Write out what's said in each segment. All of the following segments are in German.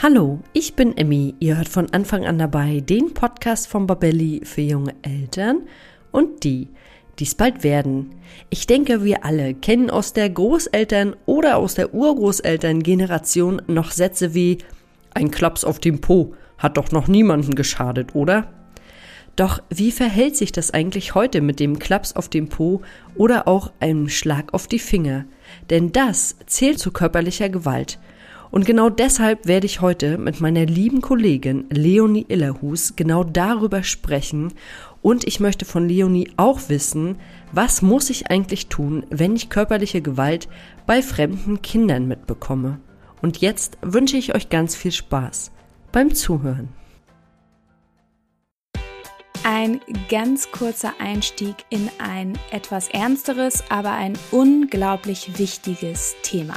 Hallo, ich bin Emmy. Ihr hört von Anfang an dabei den Podcast von Babelli für junge Eltern und die, die es bald werden. Ich denke, wir alle kennen aus der Großeltern- oder aus der Urgroßeltern-Generation noch Sätze wie ein Klaps auf dem Po hat doch noch niemanden geschadet, oder? Doch wie verhält sich das eigentlich heute mit dem Klaps auf dem Po oder auch einem Schlag auf die Finger? Denn das zählt zu körperlicher Gewalt – und genau deshalb werde ich heute mit meiner lieben Kollegin Leonie Illerhus genau darüber sprechen und ich möchte von Leonie auch wissen, was muss ich eigentlich tun, wenn ich körperliche Gewalt bei fremden Kindern mitbekomme. Und jetzt wünsche ich euch ganz viel Spaß beim Zuhören. Ein ganz kurzer Einstieg in ein etwas ernsteres, aber ein unglaublich wichtiges Thema.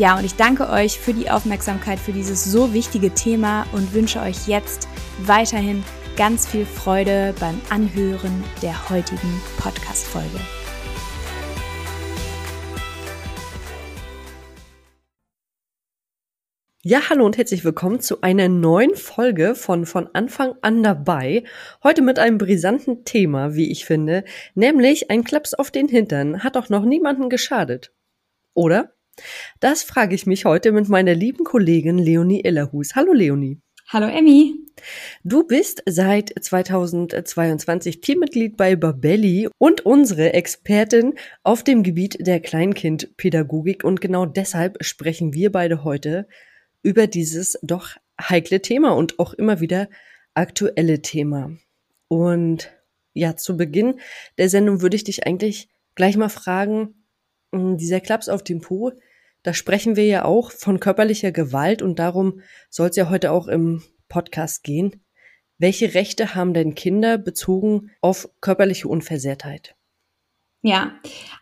Ja, und ich danke euch für die Aufmerksamkeit für dieses so wichtige Thema und wünsche euch jetzt weiterhin ganz viel Freude beim Anhören der heutigen Podcast-Folge. Ja, hallo und herzlich willkommen zu einer neuen Folge von von Anfang an dabei. Heute mit einem brisanten Thema, wie ich finde, nämlich ein Klaps auf den Hintern hat doch noch niemanden geschadet. Oder? Das frage ich mich heute mit meiner lieben Kollegin Leonie Illerhus. Hallo Leonie. Hallo Emmy. Du bist seit 2022 Teammitglied bei Babelli und unsere Expertin auf dem Gebiet der Kleinkindpädagogik und genau deshalb sprechen wir beide heute über dieses doch heikle Thema und auch immer wieder aktuelle Thema. Und ja, zu Beginn der Sendung würde ich dich eigentlich gleich mal fragen, hm, dieser Klaps auf dem Po, da sprechen wir ja auch von körperlicher Gewalt und darum soll es ja heute auch im Podcast gehen. Welche Rechte haben denn Kinder bezogen auf körperliche Unversehrtheit? Ja,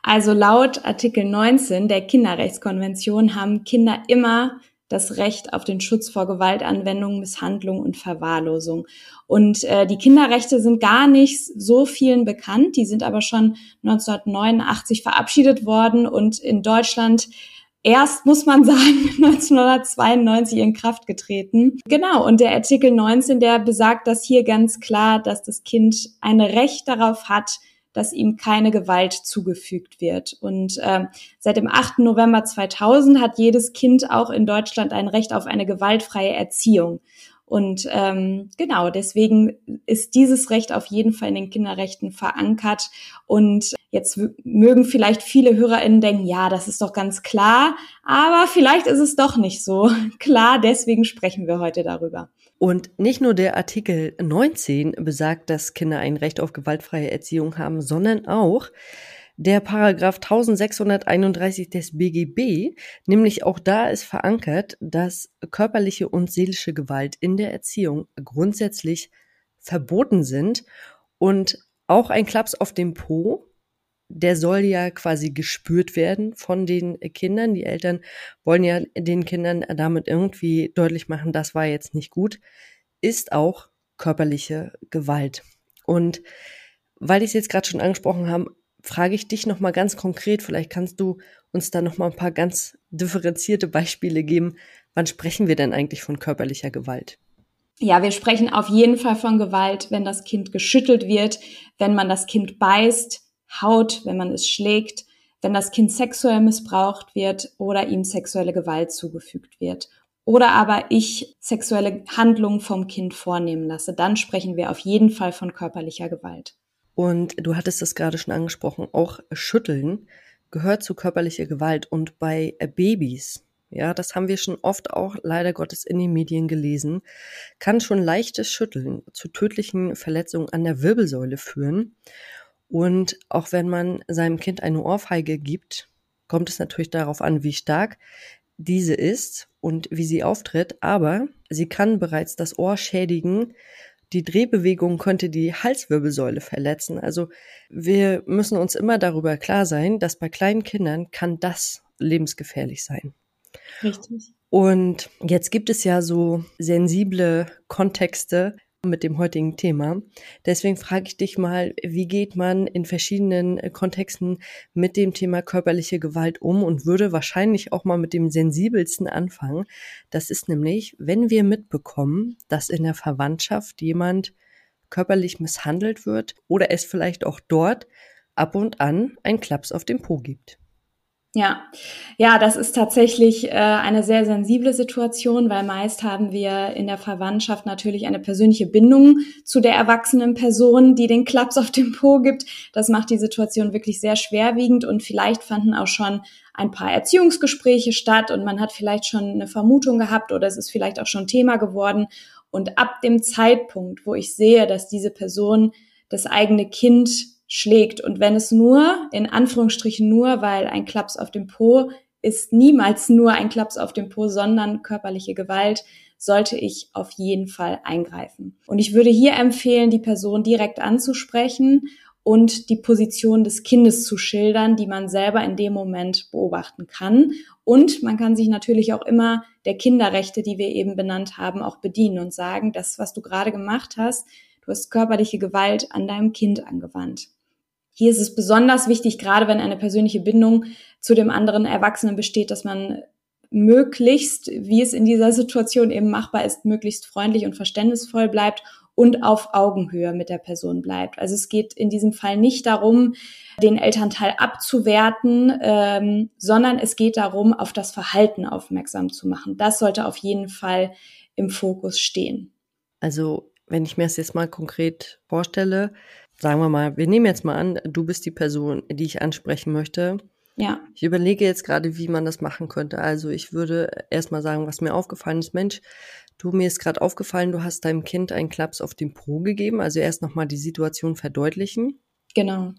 also laut Artikel 19 der Kinderrechtskonvention haben Kinder immer das Recht auf den Schutz vor Gewaltanwendung, Misshandlung und Verwahrlosung. Und äh, die Kinderrechte sind gar nicht so vielen bekannt, die sind aber schon 1989 verabschiedet worden und in Deutschland erst, muss man sagen, 1992 in Kraft getreten. Genau, und der Artikel 19, der besagt das hier ganz klar, dass das Kind ein Recht darauf hat, dass ihm keine Gewalt zugefügt wird. Und äh, seit dem 8. November 2000 hat jedes Kind auch in Deutschland ein Recht auf eine gewaltfreie Erziehung. Und ähm, genau, deswegen ist dieses Recht auf jeden Fall in den Kinderrechten verankert. Und jetzt mögen vielleicht viele HörerInnen denken, ja, das ist doch ganz klar, aber vielleicht ist es doch nicht so klar. Deswegen sprechen wir heute darüber. Und nicht nur der Artikel 19 besagt, dass Kinder ein Recht auf gewaltfreie Erziehung haben, sondern auch der Paragraph 1631 des BGB, nämlich auch da ist verankert, dass körperliche und seelische Gewalt in der Erziehung grundsätzlich verboten sind und auch ein Klaps auf dem Po, der soll ja quasi gespürt werden von den Kindern. Die Eltern wollen ja den Kindern damit irgendwie deutlich machen, das war jetzt nicht gut, ist auch körperliche Gewalt. Und weil ich es jetzt gerade schon angesprochen habe, frage ich dich noch mal ganz konkret, vielleicht kannst du uns da noch mal ein paar ganz differenzierte Beispiele geben. Wann sprechen wir denn eigentlich von körperlicher Gewalt? Ja, wir sprechen auf jeden Fall von Gewalt, wenn das Kind geschüttelt wird, wenn man das Kind beißt, haut, wenn man es schlägt, wenn das Kind sexuell missbraucht wird oder ihm sexuelle Gewalt zugefügt wird. Oder aber ich sexuelle Handlungen vom Kind vornehmen lasse, dann sprechen wir auf jeden Fall von körperlicher Gewalt. Und du hattest das gerade schon angesprochen, auch Schütteln gehört zu körperlicher Gewalt. Und bei Babys, ja, das haben wir schon oft auch leider Gottes in den Medien gelesen, kann schon leichtes Schütteln zu tödlichen Verletzungen an der Wirbelsäule führen. Und auch wenn man seinem Kind eine Ohrfeige gibt, kommt es natürlich darauf an, wie stark diese ist und wie sie auftritt, aber sie kann bereits das Ohr schädigen, die Drehbewegung könnte die Halswirbelsäule verletzen. Also wir müssen uns immer darüber klar sein, dass bei kleinen Kindern kann das lebensgefährlich sein. Richtig. Und jetzt gibt es ja so sensible Kontexte, mit dem heutigen Thema. Deswegen frage ich dich mal, wie geht man in verschiedenen äh, Kontexten mit dem Thema körperliche Gewalt um und würde wahrscheinlich auch mal mit dem sensibelsten anfangen. Das ist nämlich, wenn wir mitbekommen, dass in der Verwandtschaft jemand körperlich misshandelt wird oder es vielleicht auch dort ab und an ein Klaps auf dem Po gibt. Ja, ja, das ist tatsächlich äh, eine sehr sensible Situation, weil meist haben wir in der Verwandtschaft natürlich eine persönliche Bindung zu der erwachsenen Person, die den Klaps auf dem Po gibt. Das macht die Situation wirklich sehr schwerwiegend und vielleicht fanden auch schon ein paar Erziehungsgespräche statt und man hat vielleicht schon eine Vermutung gehabt oder es ist vielleicht auch schon Thema geworden. Und ab dem Zeitpunkt, wo ich sehe, dass diese Person das eigene Kind schlägt. Und wenn es nur, in Anführungsstrichen nur, weil ein Klaps auf dem Po ist niemals nur ein Klaps auf dem Po, sondern körperliche Gewalt, sollte ich auf jeden Fall eingreifen. Und ich würde hier empfehlen, die Person direkt anzusprechen und die Position des Kindes zu schildern, die man selber in dem Moment beobachten kann. Und man kann sich natürlich auch immer der Kinderrechte, die wir eben benannt haben, auch bedienen und sagen, das, was du gerade gemacht hast, du hast körperliche Gewalt an deinem Kind angewandt. Hier ist es besonders wichtig, gerade wenn eine persönliche Bindung zu dem anderen Erwachsenen besteht, dass man möglichst, wie es in dieser Situation eben machbar ist, möglichst freundlich und verständnisvoll bleibt und auf Augenhöhe mit der Person bleibt. Also es geht in diesem Fall nicht darum, den Elternteil abzuwerten, ähm, sondern es geht darum, auf das Verhalten aufmerksam zu machen. Das sollte auf jeden Fall im Fokus stehen. Also wenn ich mir das jetzt mal konkret vorstelle, sagen wir mal, wir nehmen jetzt mal an, du bist die Person, die ich ansprechen möchte. Ja. Ich überlege jetzt gerade, wie man das machen könnte. Also ich würde erstmal sagen, was mir aufgefallen ist, Mensch, du mir ist gerade aufgefallen, du hast deinem Kind einen Klaps auf den Po gegeben. Also erst nochmal die Situation verdeutlichen. Genau.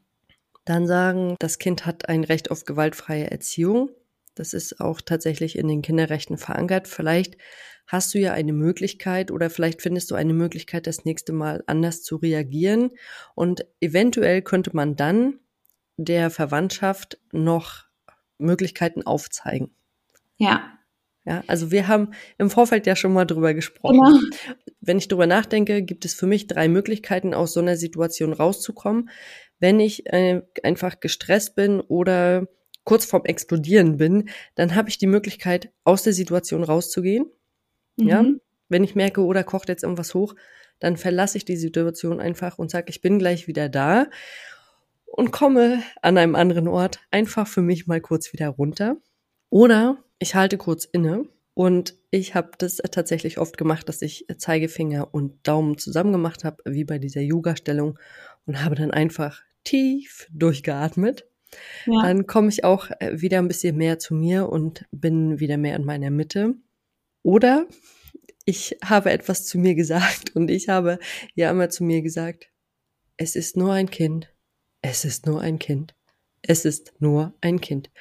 Dann sagen, das Kind hat ein Recht auf gewaltfreie Erziehung. Das ist auch tatsächlich in den Kinderrechten verankert. Vielleicht hast du ja eine Möglichkeit oder vielleicht findest du eine Möglichkeit, das nächste Mal anders zu reagieren. Und eventuell könnte man dann der Verwandtschaft noch Möglichkeiten aufzeigen. Ja. Ja, also wir haben im Vorfeld ja schon mal drüber gesprochen. Genau. Wenn ich drüber nachdenke, gibt es für mich drei Möglichkeiten, aus so einer Situation rauszukommen. Wenn ich äh, einfach gestresst bin oder kurz vorm Explodieren bin, dann habe ich die Möglichkeit, aus der Situation rauszugehen Mhm. Ja, wenn ich merke, oder oh, kocht jetzt irgendwas hoch, dann verlasse ich die Situation einfach und sage, ich bin gleich wieder da und komme an einem anderen Ort einfach für mich mal kurz wieder runter. Oder ich halte kurz inne und ich habe das tatsächlich oft gemacht, dass ich Zeigefinger und Daumen zusammen gemacht habe, wie bei dieser Yoga-Stellung und habe dann einfach tief durchgeatmet. Ja. Dann komme ich auch wieder ein bisschen mehr zu mir und bin wieder mehr in meiner Mitte. Oder ich habe etwas zu mir gesagt und ich habe ja immer zu mir gesagt, es ist nur ein Kind, es ist nur ein Kind, Es ist nur ein Kind.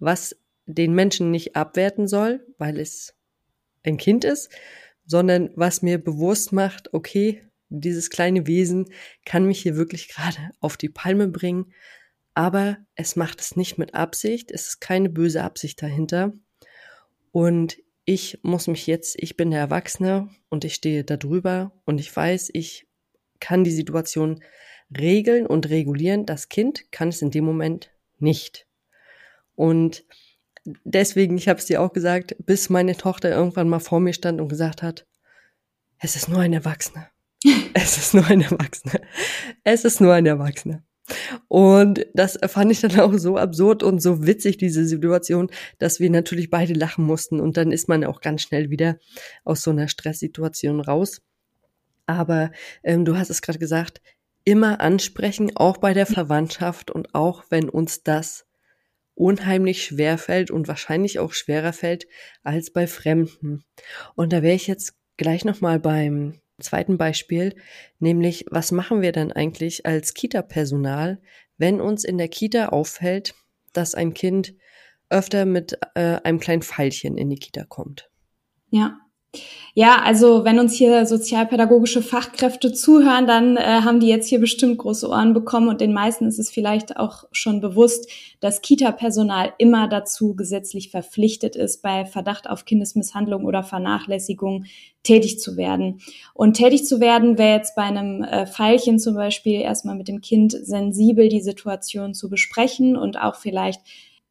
Was den Menschen nicht abwerten soll, weil es ein Kind ist, sondern was mir bewusst macht, okay, dieses kleine Wesen kann mich hier wirklich gerade auf die Palme bringen, aber es macht es nicht mit Absicht, es ist keine böse Absicht dahinter. Und ich muss mich jetzt, ich bin der Erwachsene und ich stehe da drüber und ich weiß, ich kann die Situation regeln und regulieren. Das Kind kann es in dem Moment nicht. Und deswegen, ich habe es dir auch gesagt, bis meine Tochter irgendwann mal vor mir stand und gesagt hat, es ist nur ein Erwachsener. Es ist nur ein Erwachsener. Es ist nur ein Erwachsener. Und das fand ich dann auch so absurd und so witzig, diese Situation, dass wir natürlich beide lachen mussten. Und dann ist man auch ganz schnell wieder aus so einer Stresssituation raus. Aber ähm, du hast es gerade gesagt, immer ansprechen, auch bei der Verwandtschaft und auch wenn uns das unheimlich schwer fällt und wahrscheinlich auch schwerer fällt als bei Fremden. Und da wäre ich jetzt gleich nochmal beim zweiten Beispiel, nämlich was machen wir dann eigentlich als Kita-Personal, wenn uns in der Kita auffällt, dass ein Kind öfter mit äh, einem kleinen Pfeilchen in die Kita kommt? Ja, ja, also wenn uns hier sozialpädagogische Fachkräfte zuhören, dann äh, haben die jetzt hier bestimmt große Ohren bekommen und den meisten ist es vielleicht auch schon bewusst, dass Kita-Personal immer dazu gesetzlich verpflichtet ist, bei Verdacht auf Kindesmisshandlung oder Vernachlässigung tätig zu werden. Und tätig zu werden wäre jetzt bei einem äh, Pfeilchen zum Beispiel erstmal mit dem Kind sensibel die Situation zu besprechen und auch vielleicht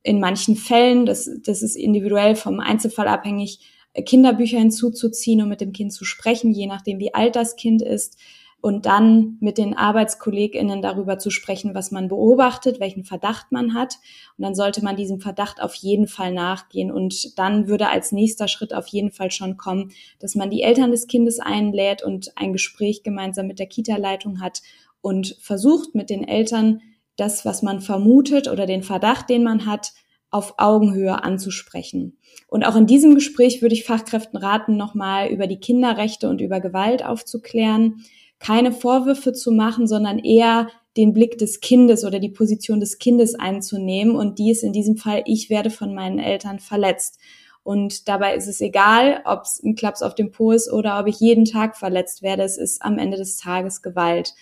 in manchen Fällen, das, das ist individuell vom Einzelfall abhängig, Kinderbücher hinzuzuziehen und mit dem Kind zu sprechen, je nachdem, wie alt das Kind ist. Und dann mit den ArbeitskollegInnen darüber zu sprechen, was man beobachtet, welchen Verdacht man hat. Und dann sollte man diesem Verdacht auf jeden Fall nachgehen. Und dann würde als nächster Schritt auf jeden Fall schon kommen, dass man die Eltern des Kindes einlädt und ein Gespräch gemeinsam mit der Kita-Leitung hat und versucht mit den Eltern das, was man vermutet oder den Verdacht, den man hat, auf Augenhöhe anzusprechen. Und auch in diesem Gespräch würde ich Fachkräften raten, nochmal über die Kinderrechte und über Gewalt aufzuklären, keine Vorwürfe zu machen, sondern eher den Blick des Kindes oder die Position des Kindes einzunehmen. Und dies in diesem Fall, ich werde von meinen Eltern verletzt. Und dabei ist es egal, ob es ein Klaps auf dem Po ist oder ob ich jeden Tag verletzt werde. Es ist am Ende des Tages Gewalt.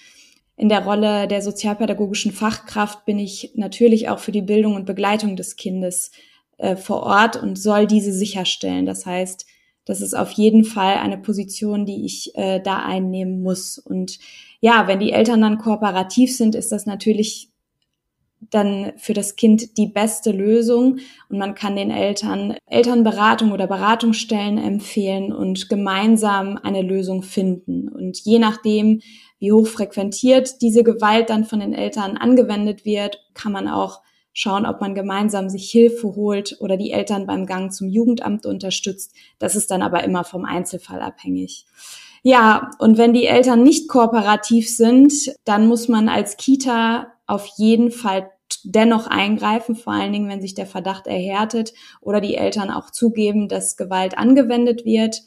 In der Rolle der sozialpädagogischen Fachkraft bin ich natürlich auch für die Bildung und Begleitung des Kindes äh, vor Ort und soll diese sicherstellen. Das heißt, das ist auf jeden Fall eine Position, die ich äh, da einnehmen muss. Und ja, wenn die Eltern dann kooperativ sind, ist das natürlich dann für das Kind die beste Lösung und man kann den Eltern Elternberatung oder Beratungsstellen empfehlen und gemeinsam eine Lösung finden. Und je nachdem, wie hoch frequentiert diese Gewalt dann von den Eltern angewendet wird, kann man auch schauen, ob man gemeinsam sich Hilfe holt oder die Eltern beim Gang zum Jugendamt unterstützt. Das ist dann aber immer vom Einzelfall abhängig. Ja, und wenn die Eltern nicht kooperativ sind, dann muss man als Kita auf jeden Fall dennoch eingreifen, vor allen Dingen, wenn sich der Verdacht erhärtet oder die Eltern auch zugeben, dass Gewalt angewendet wird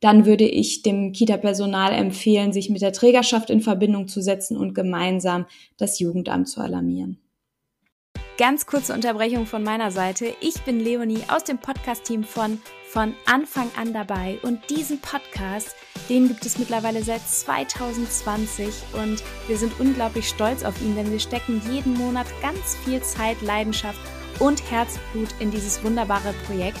dann würde ich dem Kita-Personal empfehlen, sich mit der Trägerschaft in Verbindung zu setzen und gemeinsam das Jugendamt zu alarmieren. Ganz kurze Unterbrechung von meiner Seite. Ich bin Leonie aus dem Podcast-Team von von Anfang an dabei und diesen Podcast, den gibt es mittlerweile seit 2020 und wir sind unglaublich stolz auf ihn, denn wir stecken jeden Monat ganz viel Zeit, Leidenschaft und Herzblut in dieses wunderbare Projekt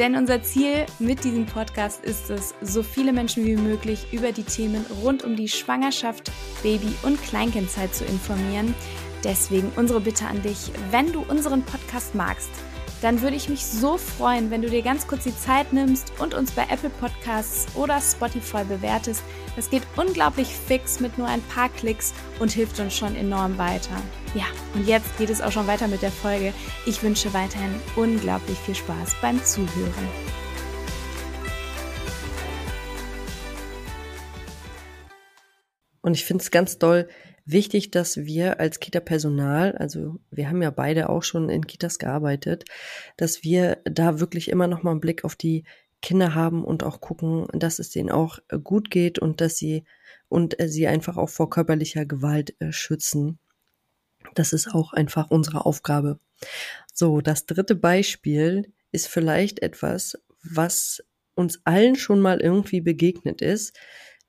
Denn unser Ziel mit diesem Podcast ist es, so viele Menschen wie möglich über die Themen rund um die Schwangerschaft, Baby- und Kleinkindzeit zu informieren. Deswegen unsere Bitte an dich, wenn du unseren Podcast magst, dann würde ich mich so freuen, wenn du dir ganz kurz die Zeit nimmst und uns bei Apple Podcasts oder Spotify bewertest. Das geht unglaublich fix mit nur ein paar Klicks und hilft uns schon enorm weiter. Ja, und jetzt geht es auch schon weiter mit der Folge. Ich wünsche weiterhin unglaublich viel Spaß beim Zuhören. Und ich finde es ganz doll wichtig, dass wir als Kita-Personal, also wir haben ja beide auch schon in Kitas gearbeitet, dass wir da wirklich immer noch mal einen Blick auf die Kinder haben und auch gucken, dass es denen auch gut geht und dass sie und sie einfach auch vor körperlicher Gewalt äh, schützen. Das ist auch einfach unsere Aufgabe. So, das dritte Beispiel ist vielleicht etwas, was uns allen schon mal irgendwie begegnet ist.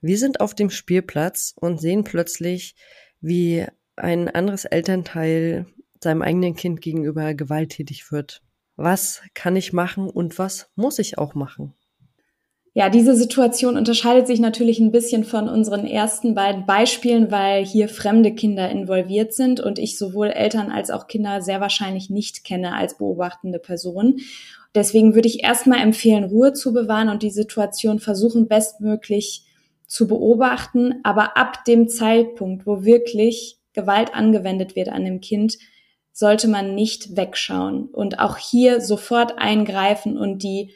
Wir sind auf dem Spielplatz und sehen plötzlich, wie ein anderes Elternteil seinem eigenen Kind gegenüber gewalttätig wird. Was kann ich machen und was muss ich auch machen? Ja, diese Situation unterscheidet sich natürlich ein bisschen von unseren ersten beiden Beispielen, weil hier fremde Kinder involviert sind und ich sowohl Eltern als auch Kinder sehr wahrscheinlich nicht kenne als beobachtende Person. Deswegen würde ich erstmal empfehlen, Ruhe zu bewahren und die Situation versuchen, bestmöglich zu beobachten, aber ab dem Zeitpunkt, wo wirklich Gewalt angewendet wird an dem Kind, sollte man nicht wegschauen und auch hier sofort eingreifen und die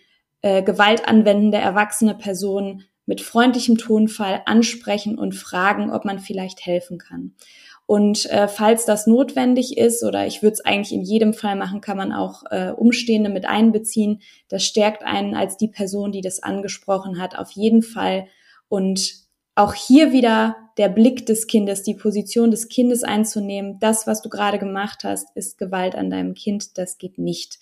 äh, Gewalt anwendende erwachsene Person mit freundlichem Tonfall ansprechen und fragen, ob man vielleicht helfen kann. Und äh, falls das notwendig ist, oder ich würde es eigentlich in jedem Fall machen, kann man auch äh, Umstehende mit einbeziehen. Das stärkt einen als die Person, die das angesprochen hat, auf jeden Fall. Und auch hier wieder der Blick des Kindes, die Position des Kindes einzunehmen. Das, was du gerade gemacht hast, ist Gewalt an deinem Kind. Das geht nicht.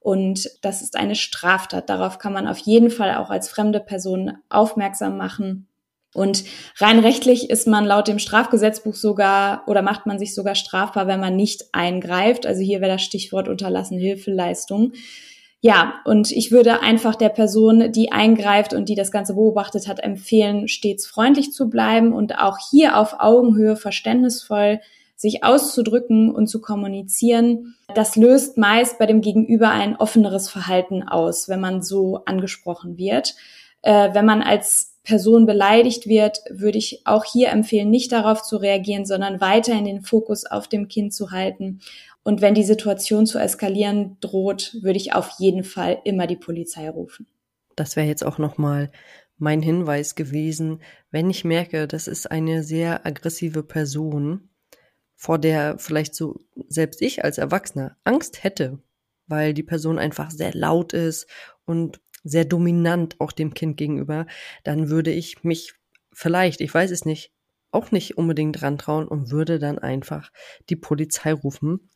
Und das ist eine Straftat. Darauf kann man auf jeden Fall auch als fremde Person aufmerksam machen. Und rein rechtlich ist man laut dem Strafgesetzbuch sogar oder macht man sich sogar strafbar, wenn man nicht eingreift. Also hier wäre das Stichwort unterlassen Hilfeleistung. Ja, und ich würde einfach der Person, die eingreift und die das Ganze beobachtet hat, empfehlen, stets freundlich zu bleiben und auch hier auf Augenhöhe verständnisvoll sich auszudrücken und zu kommunizieren, das löst meist bei dem Gegenüber ein offeneres Verhalten aus, wenn man so angesprochen wird. Äh, wenn man als Person beleidigt wird, würde ich auch hier empfehlen, nicht darauf zu reagieren, sondern weiterhin den Fokus auf dem Kind zu halten. Und wenn die Situation zu eskalieren droht, würde ich auf jeden Fall immer die Polizei rufen. Das wäre jetzt auch nochmal mein Hinweis gewesen, wenn ich merke, das ist eine sehr aggressive Person, vor der vielleicht so selbst ich als Erwachsener Angst hätte, weil die Person einfach sehr laut ist und sehr dominant auch dem Kind gegenüber, dann würde ich mich vielleicht, ich weiß es nicht, auch nicht unbedingt dran trauen und würde dann einfach die Polizei rufen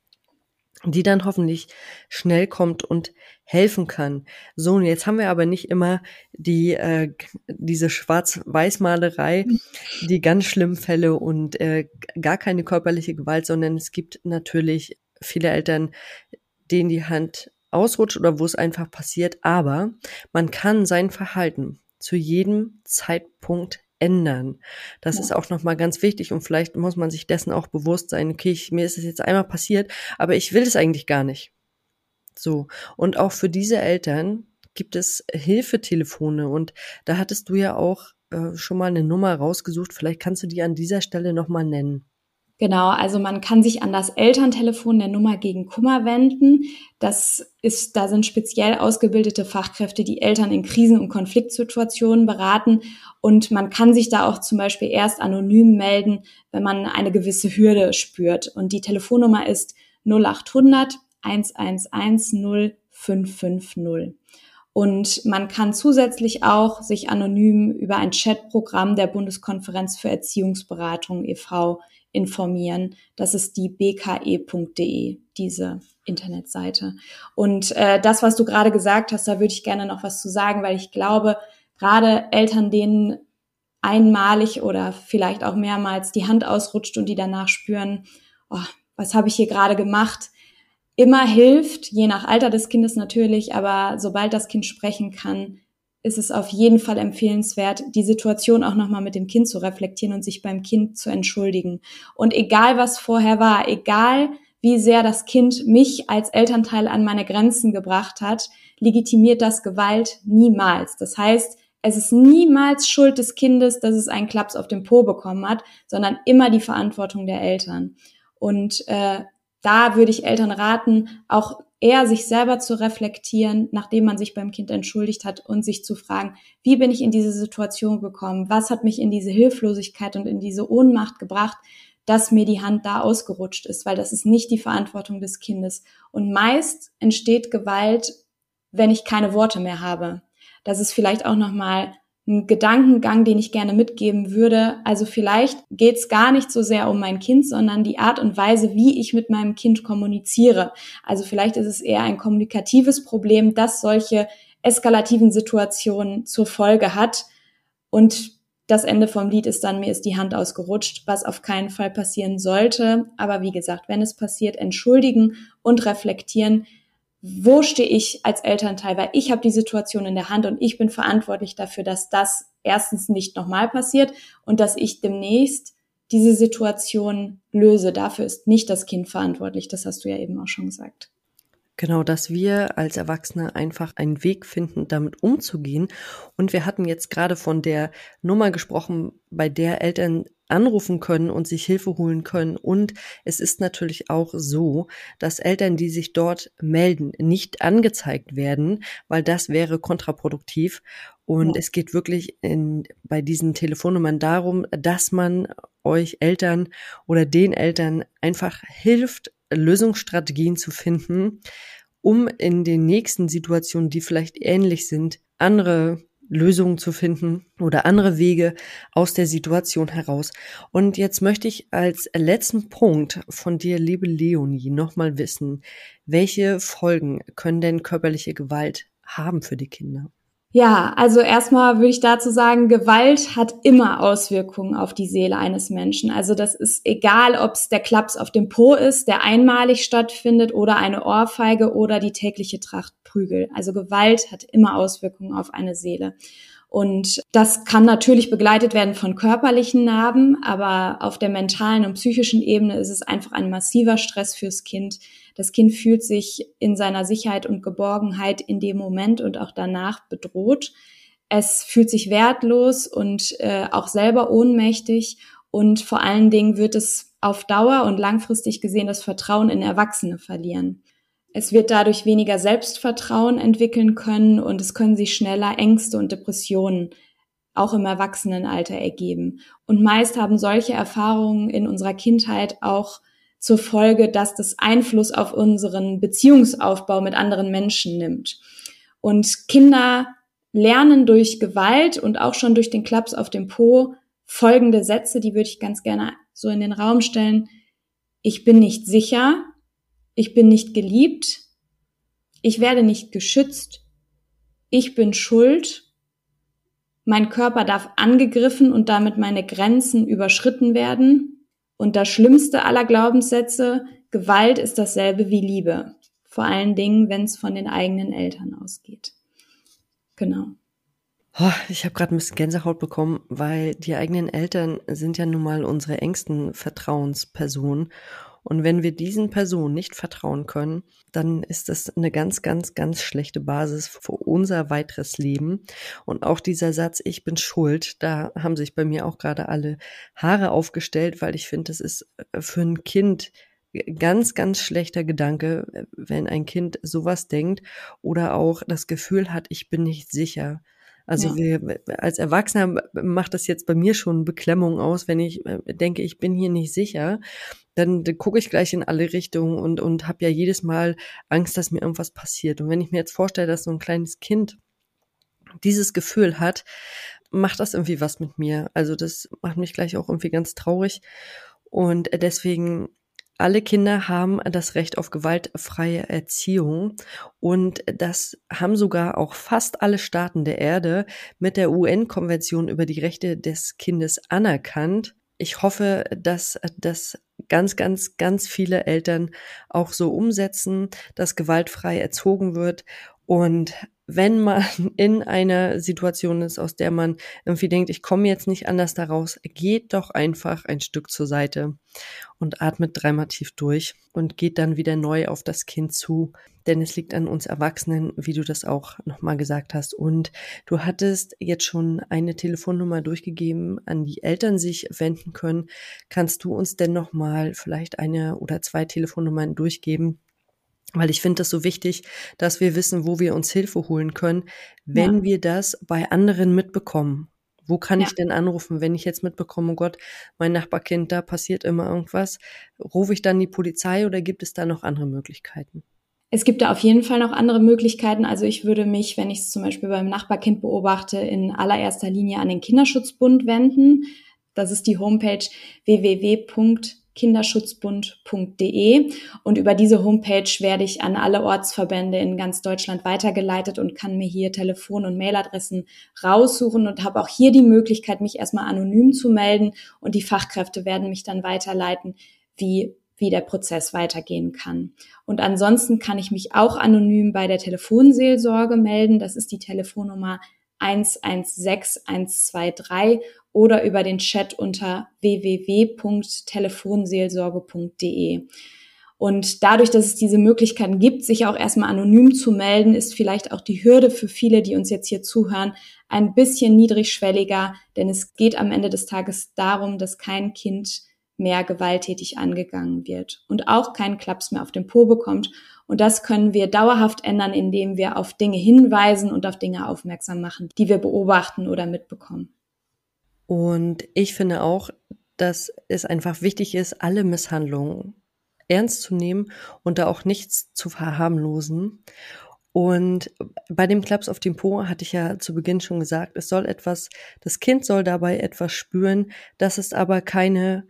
die dann hoffentlich schnell kommt und helfen kann. So, und jetzt haben wir aber nicht immer die äh, diese Schwarz-Weiß-Malerei, die ganz schlimmen Fälle und äh, gar keine körperliche Gewalt, sondern es gibt natürlich viele Eltern, denen die Hand ausrutscht oder wo es einfach passiert, aber man kann sein Verhalten zu jedem Zeitpunkt ändern. Das ja. ist auch nochmal ganz wichtig und vielleicht muss man sich dessen auch bewusst sein, okay, ich, mir ist es jetzt einmal passiert, aber ich will es eigentlich gar nicht. So. Und auch für diese Eltern gibt es Hilfetelefone und da hattest du ja auch äh, schon mal eine Nummer rausgesucht. Vielleicht kannst du die an dieser Stelle nochmal nennen. Genau, also man kann sich an das Elterntelefon der Nummer gegen Kummer wenden. Das ist, da sind speziell ausgebildete Fachkräfte, die Eltern in Krisen- und Konfliktsituationen beraten. Und man kann sich da auch zum Beispiel erst anonym melden, wenn man eine gewisse Hürde spürt. Und die Telefonnummer ist 0800 111 0550. Und man kann zusätzlich auch sich anonym über ein Chatprogramm der Bundeskonferenz für Erziehungsberatung e.V informieren. Das ist die bke.de, diese Internetseite. Und äh, das, was du gerade gesagt hast, da würde ich gerne noch was zu sagen, weil ich glaube, gerade Eltern, denen einmalig oder vielleicht auch mehrmals die Hand ausrutscht und die danach spüren, oh, was habe ich hier gerade gemacht, immer hilft, je nach Alter des Kindes natürlich, aber sobald das Kind sprechen kann, ist es auf jeden Fall empfehlenswert, die Situation auch nochmal mit dem Kind zu reflektieren und sich beim Kind zu entschuldigen. Und egal was vorher war, egal wie sehr das Kind mich als Elternteil an meine Grenzen gebracht hat, legitimiert das Gewalt niemals. Das heißt, es ist niemals Schuld des Kindes, dass es einen Klaps auf den Po bekommen hat, sondern immer die Verantwortung der Eltern. Und äh, da würde ich Eltern raten, auch eher sich selber zu reflektieren, nachdem man sich beim Kind entschuldigt hat und sich zu fragen, wie bin ich in diese Situation gekommen? Was hat mich in diese Hilflosigkeit und in diese Ohnmacht gebracht, dass mir die Hand da ausgerutscht ist? Weil das ist nicht die Verantwortung des Kindes. Und meist entsteht Gewalt, wenn ich keine Worte mehr habe. Das ist vielleicht auch nochmal ein Gedankengang, den ich gerne mitgeben würde. Also vielleicht geht es gar nicht so sehr um mein Kind, sondern die Art und Weise, wie ich mit meinem Kind kommuniziere. Also vielleicht ist es eher ein kommunikatives Problem, das solche eskalativen Situationen zur Folge hat. Und das Ende vom Lied ist dann, mir ist die Hand ausgerutscht, was auf keinen Fall passieren sollte. Aber wie gesagt, wenn es passiert, entschuldigen und reflektieren, wo stehe ich als Elternteil, weil ich habe die Situation in der Hand und ich bin verantwortlich dafür, dass das erstens nicht nochmal passiert und dass ich demnächst diese Situation löse. Dafür ist nicht das Kind verantwortlich, das hast du ja eben auch schon gesagt. Genau, dass wir als Erwachsene einfach einen Weg finden, damit umzugehen. Und wir hatten jetzt gerade von der Nummer gesprochen, bei der Eltern anrufen können und sich Hilfe holen können. Und es ist natürlich auch so, dass Eltern, die sich dort melden, nicht angezeigt werden, weil das wäre kontraproduktiv. Und ja. es geht wirklich in, bei diesen Telefonnummern darum, dass man euch Eltern oder den Eltern einfach hilft, Lösungsstrategien zu finden, um in den nächsten Situationen, die vielleicht ähnlich sind, andere Lösungen zu finden oder andere Wege aus der Situation heraus. Und jetzt möchte ich als letzten Punkt von dir, liebe Leonie, nochmal wissen, welche Folgen können denn körperliche Gewalt haben für die Kinder? Ja, also erstmal würde ich dazu sagen, Gewalt hat immer Auswirkungen auf die Seele eines Menschen. Also das ist egal, ob es der Klaps auf dem Po ist, der einmalig stattfindet oder eine Ohrfeige oder die tägliche Tracht Prügel. Also Gewalt hat immer Auswirkungen auf eine Seele. Und das kann natürlich begleitet werden von körperlichen Narben, aber auf der mentalen und psychischen Ebene ist es einfach ein massiver Stress fürs Kind. Das Kind fühlt sich in seiner Sicherheit und Geborgenheit in dem Moment und auch danach bedroht. Es fühlt sich wertlos und äh, auch selber ohnmächtig und vor allen Dingen wird es auf Dauer und langfristig gesehen das Vertrauen in Erwachsene verlieren. Es wird dadurch weniger Selbstvertrauen entwickeln können und es können sich schneller Ängste und Depressionen auch im Erwachsenenalter ergeben. Und meist haben solche Erfahrungen in unserer Kindheit auch zur Folge, dass das Einfluss auf unseren Beziehungsaufbau mit anderen Menschen nimmt. Und Kinder lernen durch Gewalt und auch schon durch den Klaps auf dem Po folgende Sätze, die würde ich ganz gerne so in den Raum stellen. Ich bin nicht sicher, ich bin nicht geliebt, ich werde nicht geschützt, ich bin schuld, mein Körper darf angegriffen und damit meine Grenzen überschritten werden. Und das Schlimmste aller Glaubenssätze, Gewalt ist dasselbe wie Liebe. Vor allen Dingen, wenn es von den eigenen Eltern ausgeht. Genau. Oh, ich habe gerade ein bisschen Gänsehaut bekommen, weil die eigenen Eltern sind ja nun mal unsere engsten Vertrauenspersonen. Und wenn wir diesen Personen nicht vertrauen können, dann ist das eine ganz, ganz, ganz schlechte Basis für unser weiteres Leben. Und auch dieser Satz, ich bin schuld, da haben sich bei mir auch gerade alle Haare aufgestellt, weil ich finde, das ist äh, für ein Kind ganz, ganz schlechter Gedanke, wenn ein Kind sowas denkt oder auch das Gefühl hat, ich bin nicht sicher. Also ja. wir, als Erwachsener macht das jetzt bei mir schon Beklemmung aus, wenn ich äh, denke, ich bin hier nicht sicher, dann, dann gucke ich gleich in alle Richtungen und, und habe ja jedes Mal Angst, dass mir irgendwas passiert. Und wenn ich mir jetzt vorstelle, dass so ein kleines Kind dieses Gefühl hat, macht das irgendwie was mit mir. Also das macht mich gleich auch irgendwie ganz traurig. Und deswegen alle Kinder haben das Recht auf gewaltfreie Erziehung und das haben sogar auch fast alle Staaten der Erde mit der UN-Konvention über die Rechte des Kindes anerkannt. Ich hoffe, dass das ganz, ganz, ganz viele Eltern auch so umsetzen, dass gewaltfrei erzogen wird. Und wenn man in einer Situation ist, aus der man irgendwie denkt, ich komme jetzt nicht anders daraus, geht doch einfach ein Stück zur Seite und atmet dreimal tief durch und geht dann wieder neu auf das Kind zu. Denn es liegt an uns Erwachsenen, wie du das auch nochmal gesagt hast. Und du hattest jetzt schon eine Telefonnummer durchgegeben, an die Eltern sich wenden können. Kannst du uns denn nochmal vielleicht eine oder zwei Telefonnummern durchgeben, weil ich finde das so wichtig, dass wir wissen, wo wir uns Hilfe holen können, wenn ja. wir das bei anderen mitbekommen. Wo kann ja. ich denn anrufen, wenn ich jetzt mitbekomme, oh Gott, mein Nachbarkind, da passiert immer irgendwas? Rufe ich dann die Polizei oder gibt es da noch andere Möglichkeiten? Es gibt da auf jeden Fall noch andere Möglichkeiten. Also ich würde mich, wenn ich es zum Beispiel beim Nachbarkind beobachte, in allererster Linie an den Kinderschutzbund wenden. Das ist die Homepage www kinderschutzbund.de und über diese Homepage werde ich an alle Ortsverbände in ganz Deutschland weitergeleitet und kann mir hier Telefon- und Mailadressen raussuchen und habe auch hier die Möglichkeit, mich erstmal anonym zu melden und die Fachkräfte werden mich dann weiterleiten, wie wie der Prozess weitergehen kann. Und ansonsten kann ich mich auch anonym bei der Telefonseelsorge melden. Das ist die Telefonnummer 116123 oder über den Chat unter www.telefonseelsorge.de. Und dadurch, dass es diese Möglichkeiten gibt, sich auch erstmal anonym zu melden, ist vielleicht auch die Hürde für viele, die uns jetzt hier zuhören, ein bisschen niedrigschwelliger, denn es geht am Ende des Tages darum, dass kein Kind mehr gewalttätig angegangen wird und auch keinen Klaps mehr auf den Po bekommt. Und das können wir dauerhaft ändern, indem wir auf Dinge hinweisen und auf Dinge aufmerksam machen, die wir beobachten oder mitbekommen. Und ich finde auch, dass es einfach wichtig ist, alle Misshandlungen ernst zu nehmen und da auch nichts zu verharmlosen. Und bei dem Klaps auf dem Po hatte ich ja zu Beginn schon gesagt, es soll etwas, das Kind soll dabei etwas spüren, das ist aber keine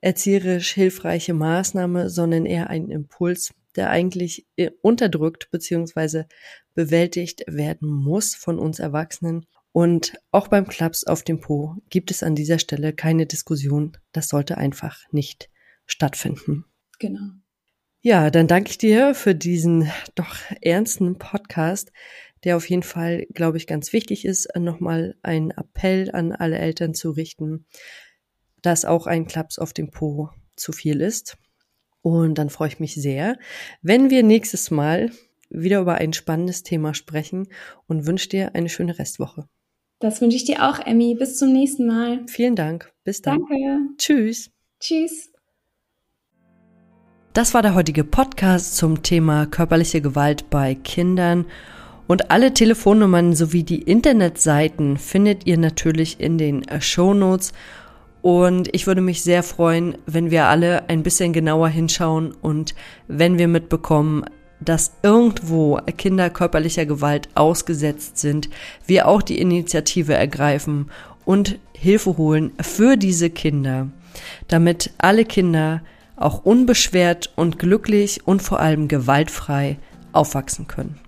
erzieherisch hilfreiche Maßnahme, sondern eher ein Impuls, der eigentlich äh, unterdrückt bzw. bewältigt werden muss von uns Erwachsenen und auch beim Klaps auf dem Po gibt es an dieser Stelle keine Diskussion. Das sollte einfach nicht stattfinden. Genau. Ja, dann danke ich dir für diesen doch ernsten Podcast, der auf jeden Fall, glaube ich, ganz wichtig ist, nochmal einen Appell an alle Eltern zu richten, dass auch ein Klaps auf dem Po zu viel ist. Und dann freue ich mich sehr, wenn wir nächstes Mal wieder über ein spannendes Thema sprechen und wünsche dir eine schöne Restwoche. Das wünsche ich dir auch, Emmy. Bis zum nächsten Mal. Vielen Dank. Bis dann. Danke. Tschüss. Tschüss. Das war der heutige Podcast zum Thema körperliche Gewalt bei Kindern. Und alle Telefonnummern sowie die Internetseiten findet ihr natürlich in den Show Notes. Und ich würde mich sehr freuen, wenn wir alle ein bisschen genauer hinschauen und wenn wir mitbekommen, dass irgendwo Kinder körperlicher Gewalt ausgesetzt sind, wir auch die Initiative ergreifen und Hilfe holen für diese Kinder, damit alle Kinder auch unbeschwert und glücklich und vor allem gewaltfrei aufwachsen können.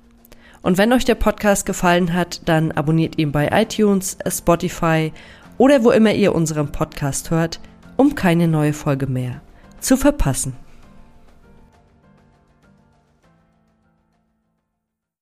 Und wenn euch der Podcast gefallen hat, dann abonniert ihn bei iTunes, Spotify oder wo immer ihr unseren Podcast hört, um keine neue Folge mehr zu verpassen.